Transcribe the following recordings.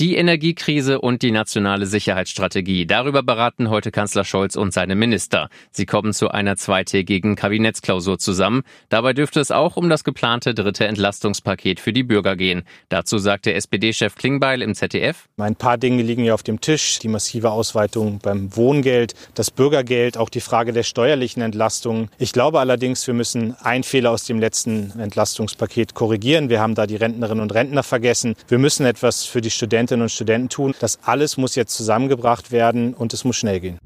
Die Energiekrise und die nationale Sicherheitsstrategie. Darüber beraten heute Kanzler Scholz und seine Minister. Sie kommen zu einer zweitägigen Kabinettsklausur zusammen. Dabei dürfte es auch um das geplante dritte Entlastungspaket für die Bürger gehen. Dazu sagte SPD-Chef Klingbeil im ZDF. Ein paar Dinge liegen ja auf dem Tisch. Die massive Ausweitung beim Wohngeld, das Bürgergeld, auch die Frage der steuerlichen Entlastung. Ich glaube allerdings, wir müssen einen Fehler aus dem letzten Entlastungspaket korrigieren. Wir haben da die Rentnerinnen und Rentner vergessen. Wir müssen etwas für die Studenten Studentinnen und Studenten tun. Das alles muss jetzt zusammengebracht werden und es muss schnell gehen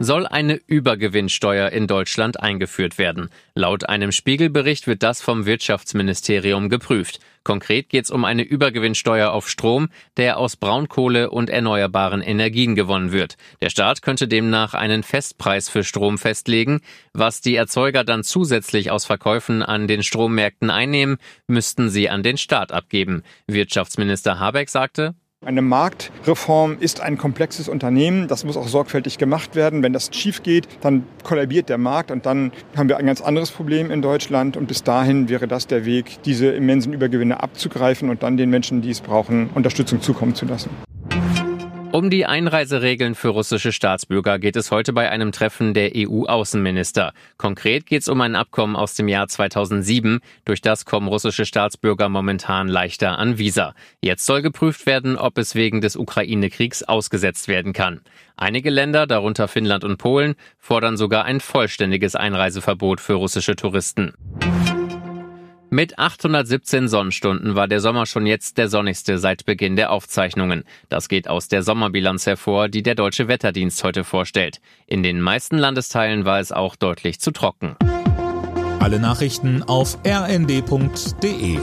soll eine Übergewinnsteuer in Deutschland eingeführt werden. Laut einem Spiegelbericht wird das vom Wirtschaftsministerium geprüft. Konkret geht es um eine Übergewinnsteuer auf Strom, der aus Braunkohle und erneuerbaren Energien gewonnen wird. Der Staat könnte demnach einen Festpreis für Strom festlegen. Was die Erzeuger dann zusätzlich aus Verkäufen an den Strommärkten einnehmen, müssten sie an den Staat abgeben. Wirtschaftsminister Habeck sagte, eine Marktreform ist ein komplexes Unternehmen. Das muss auch sorgfältig gemacht werden. Wenn das schief geht, dann kollabiert der Markt und dann haben wir ein ganz anderes Problem in Deutschland. Und bis dahin wäre das der Weg, diese immensen Übergewinne abzugreifen und dann den Menschen, die es brauchen, Unterstützung zukommen zu lassen. Um die Einreiseregeln für russische Staatsbürger geht es heute bei einem Treffen der EU-Außenminister. Konkret geht es um ein Abkommen aus dem Jahr 2007. Durch das kommen russische Staatsbürger momentan leichter an Visa. Jetzt soll geprüft werden, ob es wegen des Ukraine-Kriegs ausgesetzt werden kann. Einige Länder, darunter Finnland und Polen, fordern sogar ein vollständiges Einreiseverbot für russische Touristen. Mit 817 Sonnenstunden war der Sommer schon jetzt der sonnigste seit Beginn der Aufzeichnungen. Das geht aus der Sommerbilanz hervor, die der Deutsche Wetterdienst heute vorstellt. In den meisten Landesteilen war es auch deutlich zu trocken. Alle Nachrichten auf rnd.de